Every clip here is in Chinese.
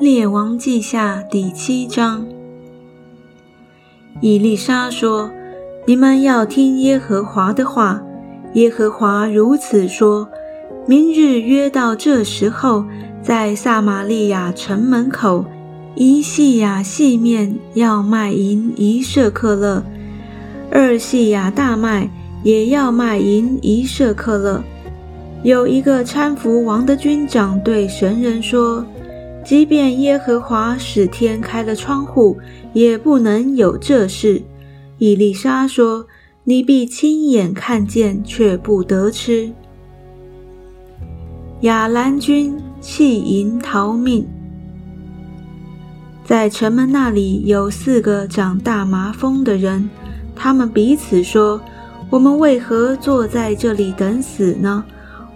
列王记下第七章，以利沙说：“你们要听耶和华的话。耶和华如此说：明日约到这时候，在撒玛利亚城门口，一细亚细面要卖银一舍克勒，二细亚大麦也要卖银一舍克勒。有一个搀扶王的军长对神人说。”即便耶和华使天开了窗户，也不能有这事。伊丽莎说：“你必亲眼看见，却不得吃。”亚兰军弃营逃命，在城门那里有四个长大麻风的人，他们彼此说：“我们为何坐在这里等死呢？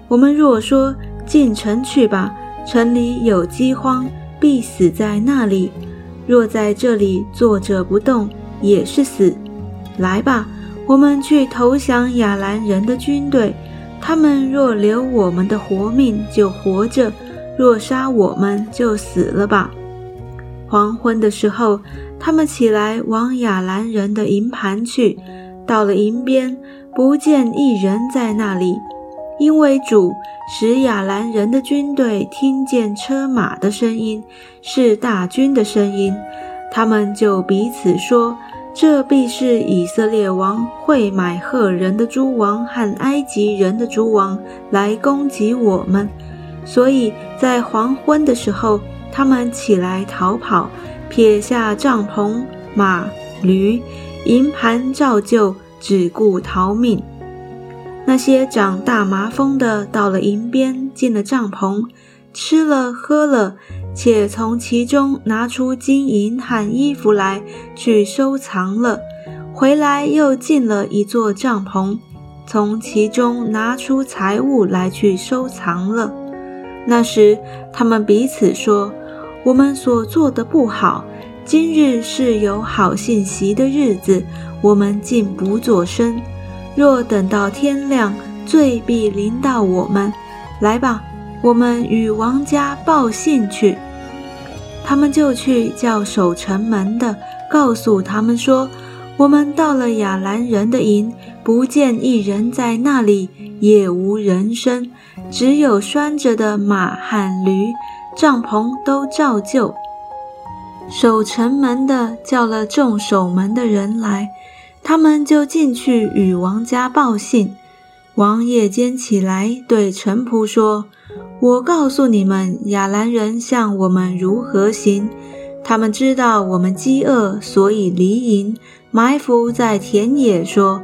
我们若说进城去吧。”城里有饥荒，必死在那里；若在这里坐着不动，也是死。来吧，我们去投降亚兰人的军队。他们若留我们的活命，就活着；若杀我们，就死了吧。黄昏的时候，他们起来往亚兰人的营盘去，到了营边，不见一人在那里。因为主使亚兰人的军队听见车马的声音，是大军的声音，他们就彼此说：“这必是以色列王会买赫人的诸王和埃及人的诸王来攻击我们。”所以在黄昏的时候，他们起来逃跑，撇下帐篷、马、驴，营盘照旧，只顾逃命。那些长大麻风的到了营边，进了帐篷，吃了喝了，且从其中拿出金银和衣服来去收藏了。回来又进了一座帐篷，从其中拿出财物来去收藏了。那时他们彼此说：“我们所做的不好，今日是有好信息的日子，我们竟不作声。”若等到天亮，罪必临到我们。来吧，我们与王家报信去。他们就去叫守城门的，告诉他们说：我们到了亚兰人的营，不见一人在那里，也无人声，只有拴着的马和驴，帐篷都照旧。守城门的叫了众守门的人来。他们就进去与王家报信。王夜间起来，对臣仆说：“我告诉你们，亚兰人向我们如何行。他们知道我们饥饿，所以离营，埋伏在田野。说，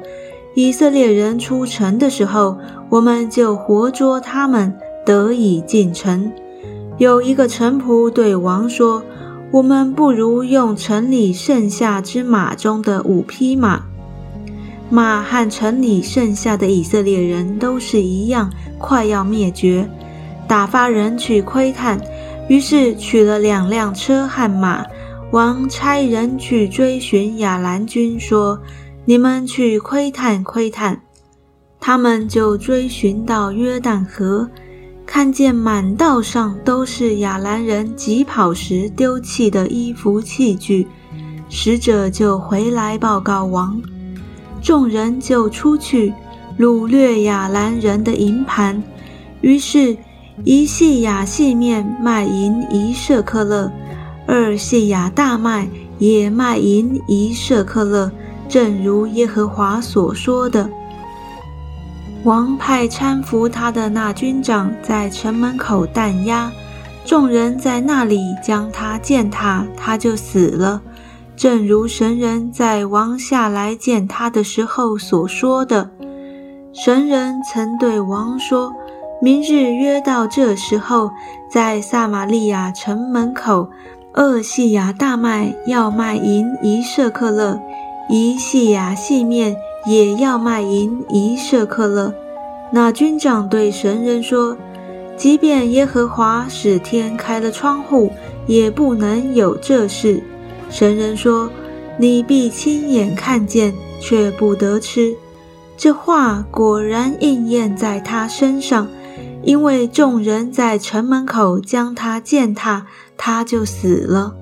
以色列人出城的时候，我们就活捉他们，得以进城。有一个臣仆对王说：‘我们不如用城里剩下之马中的五匹马。’”马和城里剩下的以色列人都是一样，快要灭绝。打发人去窥探，于是取了两辆车和马。王差人去追寻亚兰军，说：“你们去窥探窥探。”他们就追寻到约旦河，看见满道上都是亚兰人疾跑时丢弃的衣服器具。使者就回来报告王。众人就出去掳掠亚兰人的营盘，于是，一细亚细面卖银一舍克勒，二细亚大麦也卖银一舍克勒，正如耶和华所说的。王派搀扶他的那军长在城门口弹压，众人在那里将他践踏，他就死了。正如神人在王下来见他的时候所说的，神人曾对王说：“明日约到这时候，在撒玛利亚城门口，厄细亚大麦要卖银一舍克勒，一细亚细面也要卖银一舍克勒。”那军长对神人说：“即便耶和华使天开了窗户，也不能有这事。”神人说：“你必亲眼看见，却不得吃。”这话果然应验在他身上。因为众人在城门口将他践踏，他就死了。